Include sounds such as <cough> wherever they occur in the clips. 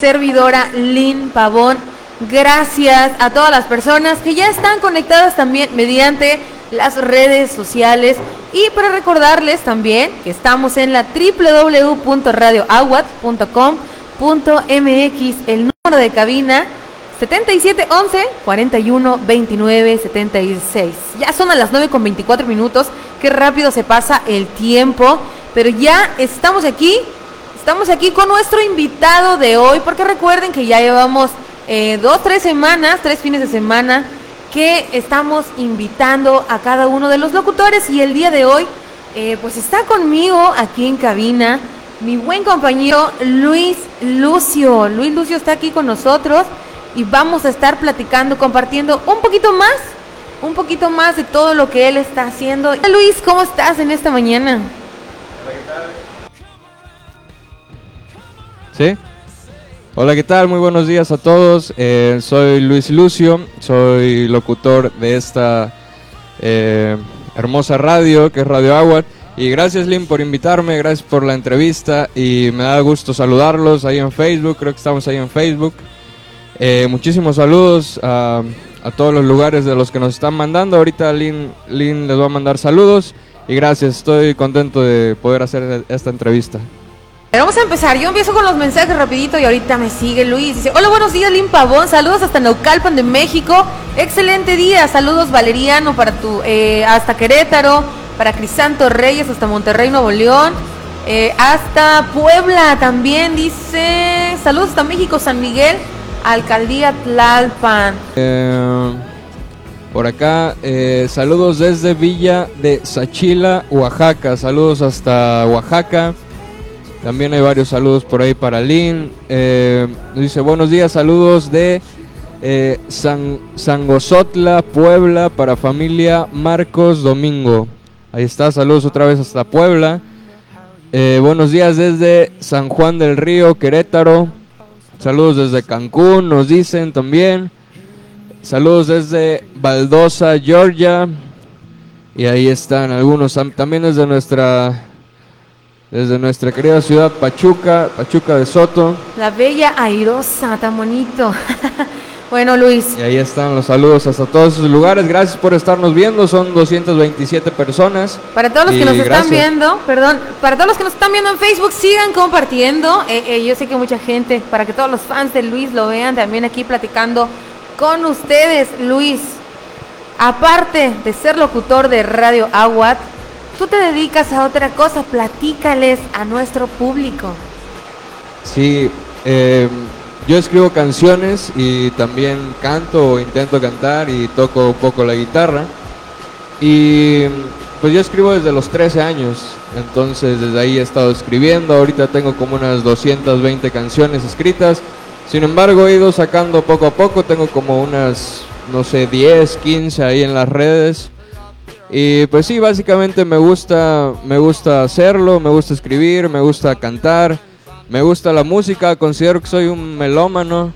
servidora Lynn Pavón. Gracias a todas las personas que ya están conectadas también mediante las redes sociales y para recordarles también que estamos en la www.radioaguat.com.mx, el número de cabina 7711 41 29 76. Ya son a las 9 con 24 minutos, qué rápido se pasa el tiempo, pero ya estamos aquí Estamos aquí con nuestro invitado de hoy, porque recuerden que ya llevamos eh, dos, tres semanas, tres fines de semana, que estamos invitando a cada uno de los locutores y el día de hoy, eh, pues está conmigo aquí en cabina mi buen compañero Luis Lucio. Luis Lucio está aquí con nosotros y vamos a estar platicando, compartiendo un poquito más, un poquito más de todo lo que él está haciendo. Luis, ¿cómo estás en esta mañana? ¿Sí? Hola, ¿qué tal? Muy buenos días a todos. Eh, soy Luis Lucio, soy locutor de esta eh, hermosa radio que es Radio Agua. Y gracias, Lynn, por invitarme, gracias por la entrevista y me da gusto saludarlos ahí en Facebook, creo que estamos ahí en Facebook. Eh, muchísimos saludos a, a, todos los lugares de los que nos están mandando. Ahorita Lynn, Lynn les va a mandar saludos y gracias, estoy contento de poder hacer esta entrevista. Vamos a empezar, yo empiezo con los mensajes rapidito y ahorita me sigue Luis. Dice, hola, buenos días, Lim Pavón, saludos hasta Naucalpan de México. Excelente día, saludos Valeriano para tu, eh, hasta Querétaro, para Crisanto Reyes, hasta Monterrey, Nuevo León, eh, hasta Puebla también, dice, saludos hasta México, San Miguel, Alcaldía Tlalpan. Eh, por acá, saludos desde Villa de Sachila, Oaxaca, saludos hasta Oaxaca. También hay varios saludos por ahí para Lynn. Eh, dice buenos días, saludos de eh, San, Sangosotla, Puebla, para familia Marcos Domingo. Ahí está, saludos otra vez hasta Puebla. Eh, buenos días desde San Juan del Río, Querétaro. Saludos desde Cancún, nos dicen también. Saludos desde Baldosa, Georgia. Y ahí están algunos también desde nuestra desde nuestra querida ciudad Pachuca, Pachuca de Soto. La bella airosa, tan bonito. <laughs> bueno, Luis. Y ahí están los saludos hasta todos esos lugares. Gracias por estarnos viendo. Son 227 personas. Para todos los que nos están viendo, perdón, para todos los que nos están viendo en Facebook, sigan compartiendo. Eh, eh, yo sé que mucha gente, para que todos los fans de Luis lo vean, también aquí platicando con ustedes, Luis. Aparte de ser locutor de Radio Aguat, tú te dedicas a otra cosa, platícales a nuestro público. Sí, em, yo escribo canciones y también canto o intento cantar y toco un poco la guitarra. Y pues yo escribo desde los 13 años, entonces desde ahí he estado escribiendo, ahorita tengo como unas 220 canciones escritas. Sin embargo, he ido sacando poco a poco, tengo como unas, no sé, 10, 15 ahí en las redes. Y pues sí, básicamente me gusta, me gusta hacerlo, me gusta escribir, me gusta cantar, me gusta la música, considero que soy un melómano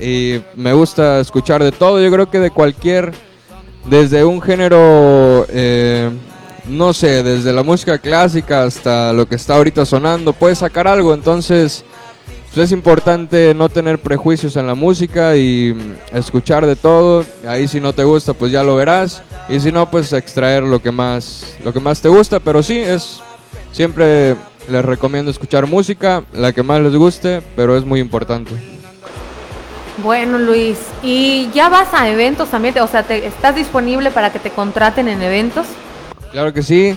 y me gusta escuchar de todo. Yo creo que de cualquier, desde un género, eh, no sé, desde la música clásica hasta lo que está ahorita sonando, puedes sacar algo. Entonces, pues es importante no tener prejuicios en la música y escuchar de todo. Ahí si no te gusta, pues ya lo verás. Y si no, pues extraer lo que más, lo que más te gusta. Pero sí, es siempre les recomiendo escuchar música, la que más les guste, pero es muy importante. Bueno, Luis, ¿y ya vas a eventos también? O sea, te, ¿estás disponible para que te contraten en eventos? Claro que sí.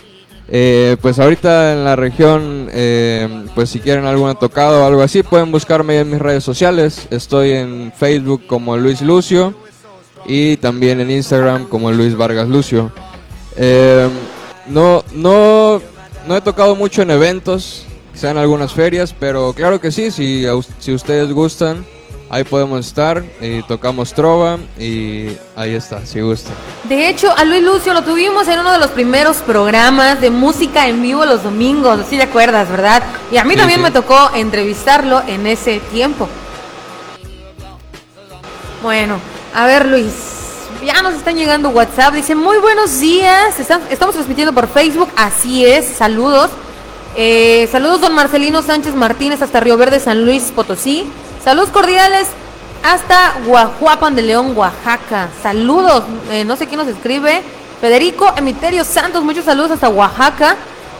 Eh, pues ahorita en la región, eh, pues si quieren alguna tocada o algo así, pueden buscarme en mis redes sociales. Estoy en Facebook como Luis Lucio y también en Instagram como Luis Vargas Lucio. Eh, no, no, no he tocado mucho en eventos, sean algunas ferias, pero claro que sí, si, si ustedes gustan Ahí podemos estar y tocamos trova y ahí está, si gusta. De hecho, a Luis Lucio lo tuvimos en uno de los primeros programas de música en vivo los domingos, si te acuerdas, ¿verdad? Y a mí también me tocó entrevistarlo en ese tiempo. Bueno, a ver Luis, ya nos están llegando WhatsApp, dice muy buenos días, estamos transmitiendo por Facebook, así es, saludos. Eh, saludos don Marcelino Sánchez Martínez hasta Río Verde, San Luis Potosí. Saludos cordiales hasta Guajuapan de León, Oaxaca. Saludos, eh, no sé quién nos escribe. Federico Emiterio Santos, muchos saludos hasta Oaxaca.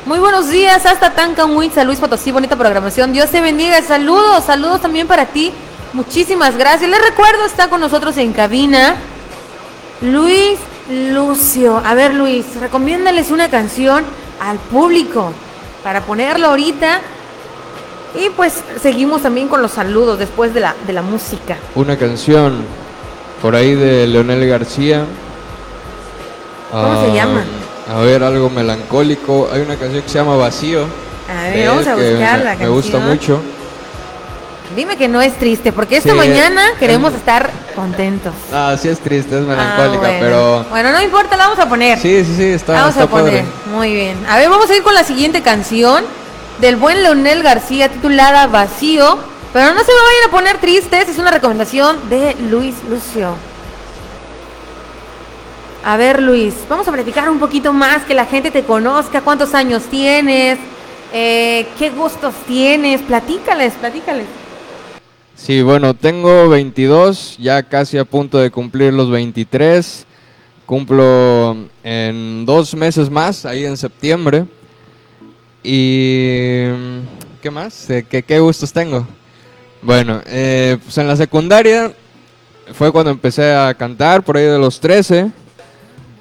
Muy buenos días hasta Tancamuy, San Luis Potosí, bonita programación. Dios te bendiga. Saludos, saludos también para ti. Muchísimas gracias. Les recuerdo, está con nosotros en cabina Luis Lucio. A ver, Luis, recomiéndales una canción al público para ponerlo ahorita. Y pues seguimos también con los saludos después de la, de la música. Una canción por ahí de Leonel García. ¿Cómo se Ah, llama? A ver, algo melancólico. Hay una canción que se llama Vacío. A ver, vamos a que buscar me, gusta mucho. Dime que no es triste, porque esta Sí, mañana es- queremos estar contentos. Ah, sí es triste, es Ah, melancólica, bueno. pero... Bueno, no importa, la vamos a poner. Sí, sí, sí, está, vamos está a poner. padre. Muy bien. A ver, vamos a ir con la siguiente canción del buen Leonel García titulada Vacío. Pero no se me vayan a poner tristes, es una recomendación de Luis Lucio. A ver, Luis, vamos a platicar un poquito más, que la gente te conozca, cuántos años tienes, eh, qué gustos tienes, platícales, platícales. Sí, bueno, tengo 22, ya casi a punto de cumplir los 23. Cumplo en dos meses más, ahí en septiembre. Y... ¿Qué más? ¿Qué, qué gustos tengo? Bueno, eh, pues en la secundaria fue cuando empecé a cantar, por ahí de los 13.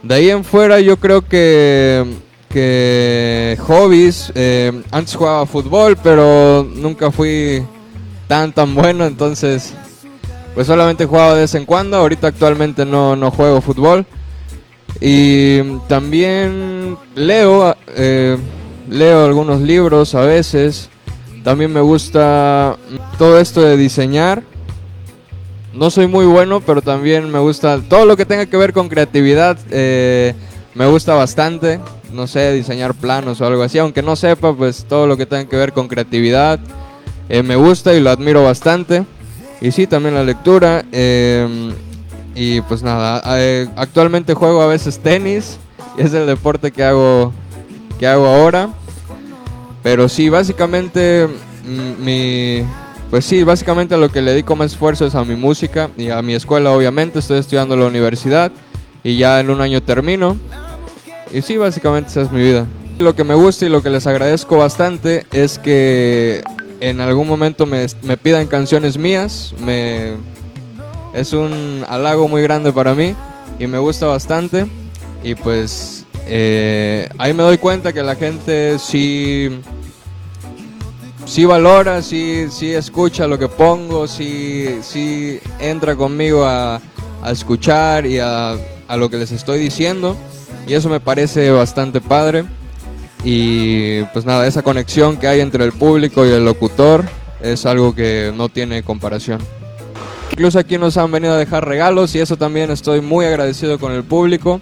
De ahí en fuera yo creo que, que hobbies, eh, antes jugaba fútbol, pero nunca fui tan tan bueno, entonces pues solamente jugaba de vez en cuando, ahorita actualmente no, no juego fútbol. Y también leo, eh, leo algunos libros a veces, también me gusta todo esto de diseñar. No soy muy bueno, pero también me gusta todo lo que tenga que ver con creatividad. eh, me gusta bastante. No sé, diseñar planos o algo así. Aunque no sepa, pues todo lo que tenga que ver con creatividad eh, me gusta y lo admiro bastante. Y sí, también la lectura. eh, y pues nada, eh, actualmente juego a veces tenis. Y es el deporte que hago, que hago ahora. Pero sí, básicamente mm, mi... Pues sí, básicamente lo que le dedico más esfuerzo es a mi música y a mi escuela, obviamente. Estoy estudiando en la universidad y ya en un año termino. Y sí, básicamente esa es mi vida. Lo que me gusta y lo que les agradezco bastante es que en algún momento me, me pidan canciones mías. Me, es un halago muy grande para mí y me gusta bastante. Y pues eh, ahí me doy cuenta que la gente sí, sí valora, sí, sí escucha lo que pongo, sí, sí entra conmigo a, a escuchar y a, a lo que les estoy diciendo. Y eso me parece bastante padre. Y pues nada, esa conexión que hay entre el público y el locutor es algo que no tiene comparación. Incluso aquí nos han venido a dejar regalos y eso también estoy muy agradecido con el público.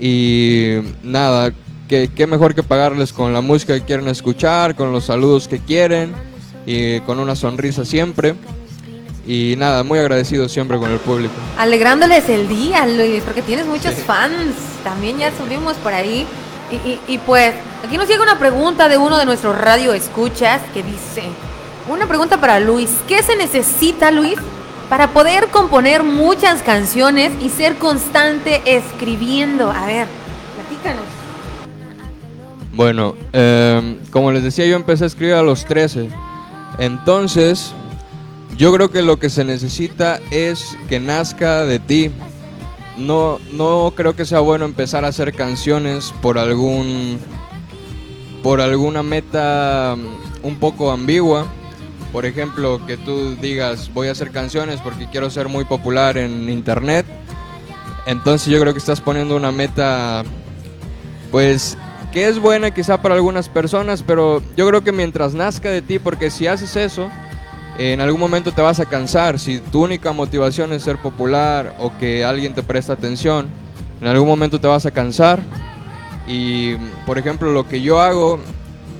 Y nada, que, qué mejor que pagarles con la música que quieren escuchar, con los saludos que quieren y con una sonrisa siempre. Y nada, muy agradecido siempre con el público. Alegrándoles el día, Luis, porque tienes muchos fans. También ya subimos por ahí. Y, y- y, pues, aquí nos llega una pregunta de uno de nuestros radio escuchas que dice, una pregunta para Luis, ¿qué se necesita, Luis, para poder componer muchas canciones y ser constante escribiendo? A ver, platícanos. Bueno, eh, como les decía, yo empecé a escribir a los 13. Entonces, yo creo que lo que se necesita es que nazca de ti. No, no creo que sea bueno empezar a hacer canciones por algún por alguna meta mm, un poco ambigua. Por ejemplo, que tú digas, voy a hacer canciones porque quiero ser muy popular en internet. Entonces yo creo que estás poniendo una meta pues que es buena quizá para algunas personas, pero yo creo que mientras nazca de ti, porque si haces eso, en algún momento te vas a cansar. Si tu única motivación es ser popular o que alguien te presta atención, en algún momento te vas a cansar. Y por ejemplo, lo que yo hago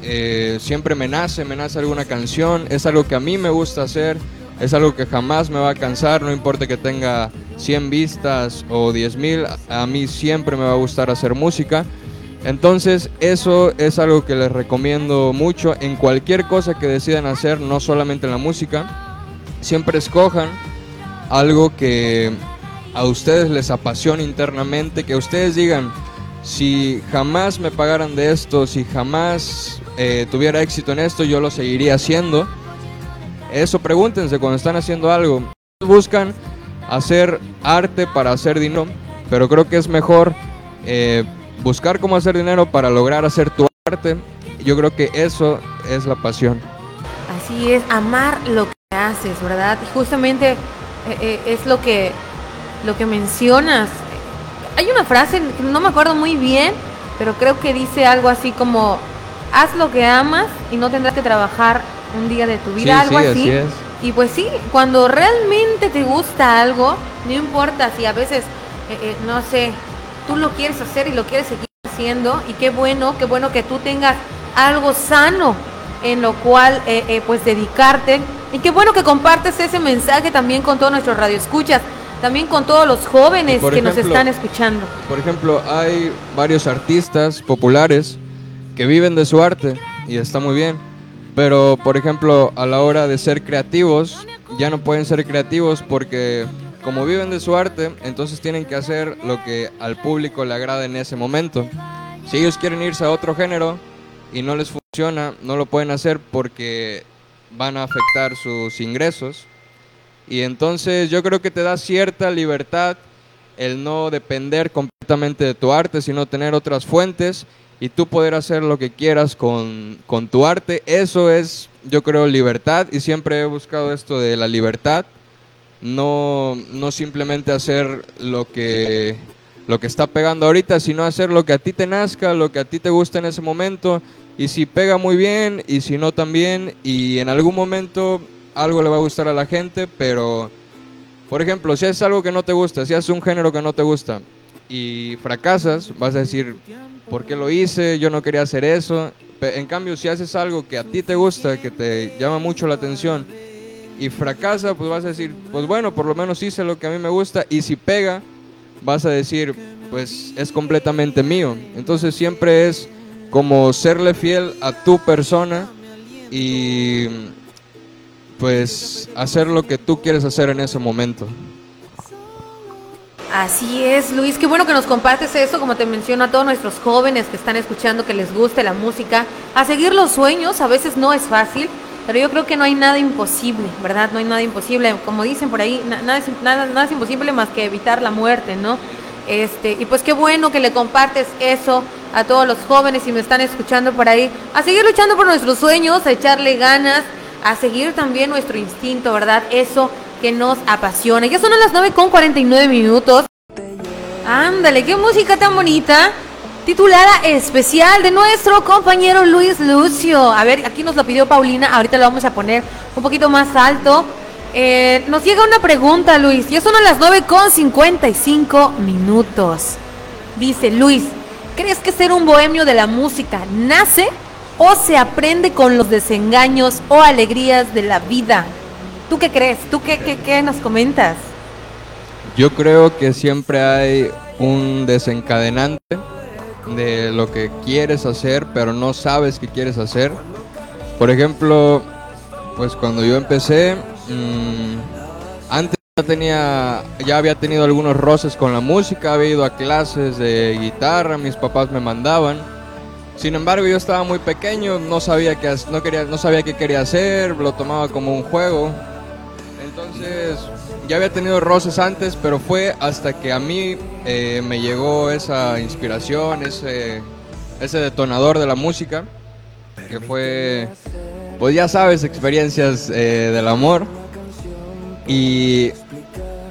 eh, siempre me nace, me nace alguna canción, es algo que a mí me gusta hacer, es algo que jamás me va a cansar, no importa que tenga 100 vistas o 10 mil, a mí siempre me va a gustar hacer música. Entonces eso es algo que les recomiendo mucho en cualquier cosa que decidan hacer, no solamente en la música. siempre escojan algo que a ustedes les apasiona internamente, que ustedes digan, si jamás me pagaran de esto, si jamás eh, tuviera éxito en esto, yo lo seguiría haciendo. Eso pregúntense cuando están haciendo algo. Buscan hacer arte para hacer dinero, pero creo que es mejor eh, buscar cómo hacer dinero para lograr hacer tu arte. Yo creo que eso es la pasión. Así es, amar lo que haces, ¿verdad? Justamente eh, es lo que, lo que mencionas. Hay una frase, no me acuerdo muy bien, pero creo que dice algo así como, haz lo que amas y no tendrás que trabajar un día de tu vida, algo así. Y pues sí, cuando realmente te gusta algo, no importa si a veces, eh, no sé, tú lo quieres hacer y lo quieres seguir haciendo, y qué bueno, qué bueno que tú tengas algo sano en lo cual eh, eh, pues dedicarte. Y qué bueno que compartes ese mensaje también con todos nuestros radioescuchas, también con todos los jóvenes que nos están escuchando. Por ejemplo, hay varios artistas populares que viven de su arte y está muy bien. Pero, por ejemplo, a la hora de ser creativos, ya no pueden ser creativos porque como viven de su arte, entonces tienen que hacer lo que al público le agrada en ese momento. Si ellos quieren irse a otro género, y no les funciona, no lo pueden hacer porque van a afectar sus ingresos. Y entonces yo creo que te da cierta libertad el no depender completamente de tu arte, sino tener otras fuentes y tú poder hacer lo que quieras con, con tu arte. Eso es, yo creo, libertad y siempre he buscado esto de la libertad. No, no simplemente hacer lo que, lo que está pegando ahorita, sino hacer lo que a ti te nazca, lo que a ti te gusta en ese momento y si pega muy bien y si no también y en algún momento algo le va a gustar a la gente, pero por ejemplo, si es algo que no te gusta, si es un género que no te gusta y fracasas, vas a decir, ¿por qué lo hice? Yo no quería hacer eso. En cambio, si haces algo que a ti te gusta, que te llama mucho la atención y fracasa, pues vas a decir, pues bueno, por lo menos hice lo que a mí me gusta y si pega, vas a decir, pues es completamente mío. Entonces siempre es como serle fiel a tu persona y pues hacer lo que tú quieres hacer en ese momento. Así es, Luis, qué bueno que nos compartes eso, como te menciono a todos nuestros jóvenes que están escuchando, que les guste la música, a seguir los sueños, a veces no es fácil, pero yo creo que no hay nada imposible, ¿verdad? No hay nada imposible, como dicen por ahí, nada, es, nada, nada imposible más que evitar la muerte, ¿no? Este, y pues qué bueno que le compartes eso a todos los jóvenes y me están escuchando por ahí, a seguir luchando por nuestros sueños, a echarle ganas, a seguir también nuestro instinto, ¿verdad? Eso que nos apasiona. Ya son las 9 con 49 minutos. Ándale, qué música tan bonita. Titulada especial de nuestro compañero Luis Lucio. A ver, aquí nos lo pidió Paulina, ahorita lo vamos a poner un poquito más alto. Eh, nos llega una pregunta, Luis. Ya son las 9 con 55 minutos. Dice Luis, ¿crees que ser un bohemio de la música nace o se aprende con los desengaños o alegrías de la vida? ¿Tú qué crees? ¿Tú qué, qué, qué nos comentas? Yo creo que siempre hay un desencadenante de lo que quieres hacer, pero no sabes qué quieres hacer. Por ejemplo, pues cuando yo empecé, Mm, antes ya tenía, ya había tenido algunos roces con la música, había ido a clases de guitarra, mis papás me mandaban. Sin embargo, yo estaba muy pequeño, no sabía qué, no quería, no sabía qué quería hacer, lo tomaba como un juego. Entonces, ya había tenido roces antes, pero fue hasta que a mí eh, me llegó esa inspiración, ese, ese detonador de la música, que fue pues ya sabes, experiencias eh, del amor. Y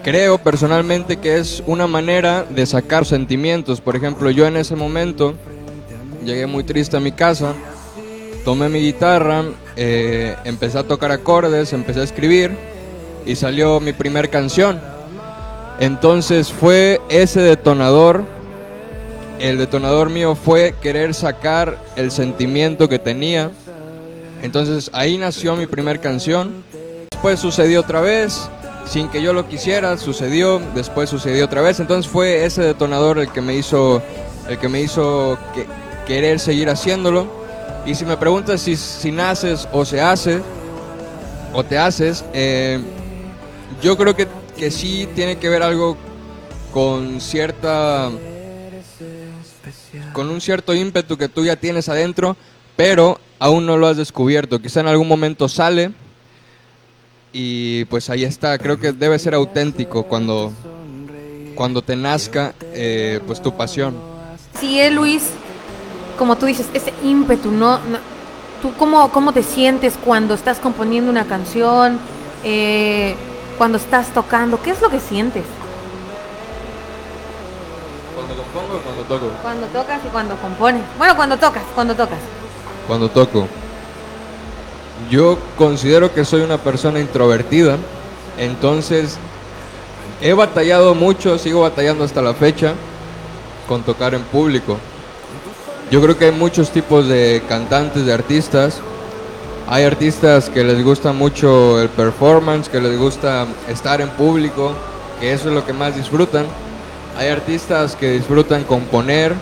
creo personalmente que es una manera de sacar sentimientos. Por ejemplo, yo en ese momento llegué muy triste a mi casa, tomé mi guitarra, eh, empecé a tocar acordes, empecé a escribir y salió mi primer canción. Entonces fue ese detonador, el detonador mío fue querer sacar el sentimiento que tenía entonces ahí nació mi primer canción. Después sucedió otra vez, sin que yo lo quisiera, sucedió, después sucedió otra vez. Entonces fue ese detonador el que me hizo, el que me hizo querer seguir haciéndolo. Y si me preguntas si, si naces o se hace, o te haces, eh, yo creo que, que sí tiene que ver algo con cierta con un cierto ímpetu que tú ya tienes adentro, pero aún no lo has descubierto. Quizá en algún momento sale y pues ahí está. Creo que debe ser auténtico cuando, cuando te nazca eh, pues tu pasión. Sí, es Luis, como tú dices, ese ímpetu, ¿no? ¿Tú cómo, cómo te sientes cuando estás componiendo una canción? Eh, cuando estás tocando, ¿qué es lo que sientes? ¿Cuando compongo o cuando toco? Cuando tocas y cuando compones. Bueno, cuando tocas, cuando tocas. Cuando toco. Yo considero que soy una persona introvertida, entonces he batallado mucho, sigo batallando hasta la fecha con tocar en público. Yo creo que hay muchos tipos de cantantes, de artistas. Hay artistas que les gusta mucho el performance, que les gusta estar en público, que eso es lo que más disfrutan. Hay artistas que disfrutan componer,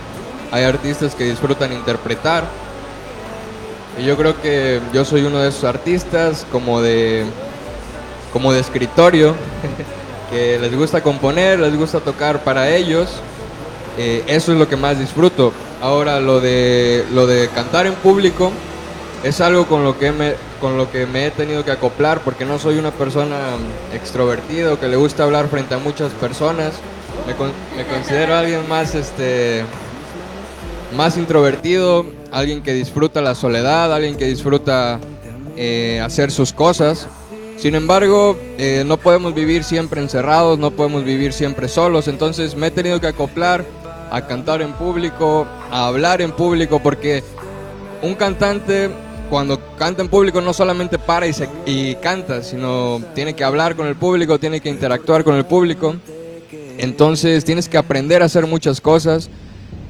hay artistas que disfrutan interpretar. Y yo creo que yo soy uno de esos artistas como de como de escritorio <laughs> que les gusta componer, les gusta tocar para ellos. Eh, eso es lo que más disfruto. Ahora lo de lo de cantar en público es algo con lo que me con lo que me he tenido que acoplar porque no soy una persona extrovertida que le gusta hablar frente a muchas personas. Me, me considero alguien más este más introvertido, alguien que disfruta la soledad, alguien que disfruta eh, hacer sus cosas. Sin embargo, eh, no podemos vivir siempre encerrados, no podemos vivir siempre solos, entonces me he tenido que acoplar a cantar en público, a hablar en público, porque un cantante cuando canta en público no solamente para y, y canta, sino tiene que hablar con el público, tiene que interactuar con el público. Entonces tienes que aprender a hacer muchas cosas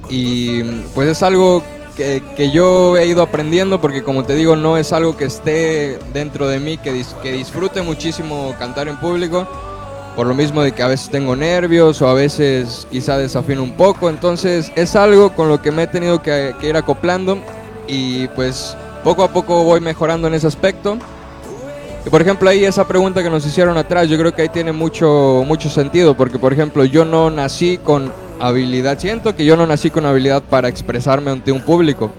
y pues es algo que, que, yo he ido aprendiendo porque como te digo no es algo que esté dentro de mí, que, que disfrute muchísimo cantar en público, por lo mismo de que a veces tengo nervios o a veces quizá desafino un poco, entonces es algo con lo que me he tenido que, ir acoplando y pues poco a poco voy mejorando en ese aspecto. Y por ejemplo ahí esa pregunta que nos hicieron atrás, yo creo que ahí tiene mucho, mucho sentido, porque por ejemplo yo no nací con habilidad. Siento que yo no nací con habilidad para expresarme ante un público.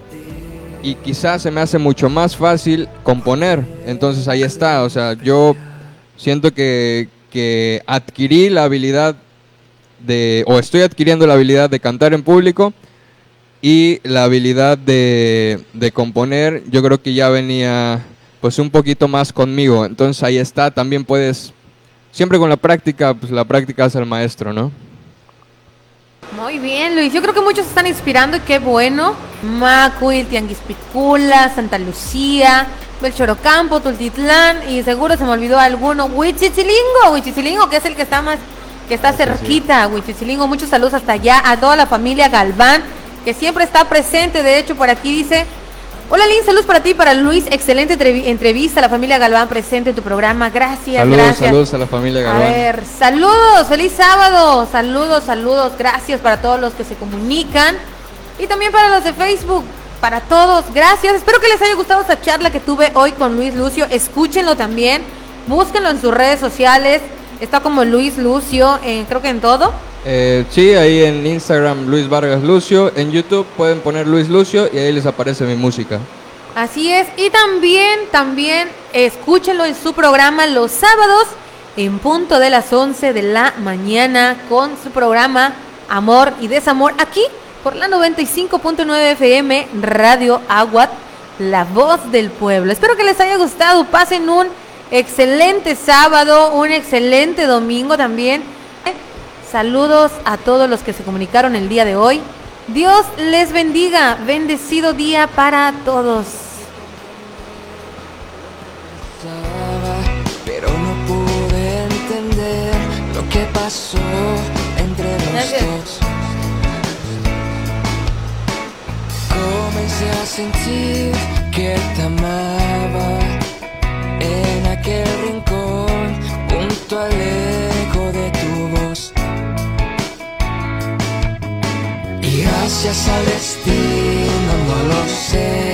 Y quizás se me hace mucho más fácil componer. Entonces ahí está. O sea, yo siento que, que adquirí la habilidad de, o estoy adquiriendo la habilidad de cantar en público y la habilidad de, de componer, yo creo que ya venía pues un poquito más conmigo. Entonces ahí está, también puedes, siempre con la práctica, pues la práctica es el maestro, ¿no? Muy bien, Luis. Yo creo que muchos están inspirando y qué bueno. Macuil, Tianguispicula, Santa Lucía, Belchorocampo, Tultitlán y seguro se me olvidó alguno. Huichichilingo, Huichichilingo, que es el que está más, que está cerquita. Huichichilingo, muchos saludos hasta allá a toda la familia Galván, que siempre está presente. De hecho, por aquí dice Hola Lin, saludos para ti, para Luis. Excelente entrevista. La familia Galván presente en tu programa. Gracias, saludos, gracias. Saludos a la familia Galván. A ver, saludos, feliz sábado. Saludos, saludos. Gracias para todos los que se comunican. Y también para los de Facebook. Para todos, gracias. Espero que les haya gustado esta charla que tuve hoy con Luis Lucio. Escúchenlo también. Búsquenlo en sus redes sociales. Está como Luis Lucio, creo que en todo. Eh, sí, ahí en Instagram Luis Vargas Lucio, en YouTube pueden poner Luis Lucio y ahí les aparece mi música. Así es, y también, también escúchenlo en su programa los sábados en punto de las 11 de la mañana con su programa Amor y Desamor aquí por la 95.9 FM Radio Aguat, la voz del pueblo. Espero que les haya gustado, pasen un excelente sábado, un excelente domingo también Saludos a todos los que se comunicaron el día de hoy. Dios les bendiga. Bendecido día para todos. Pero no pude entender lo que pasó entre los dos. Comencé a sentir que te amaba en aquel rincón junto al eco de tu voz. Gracias al destino, no lo sé.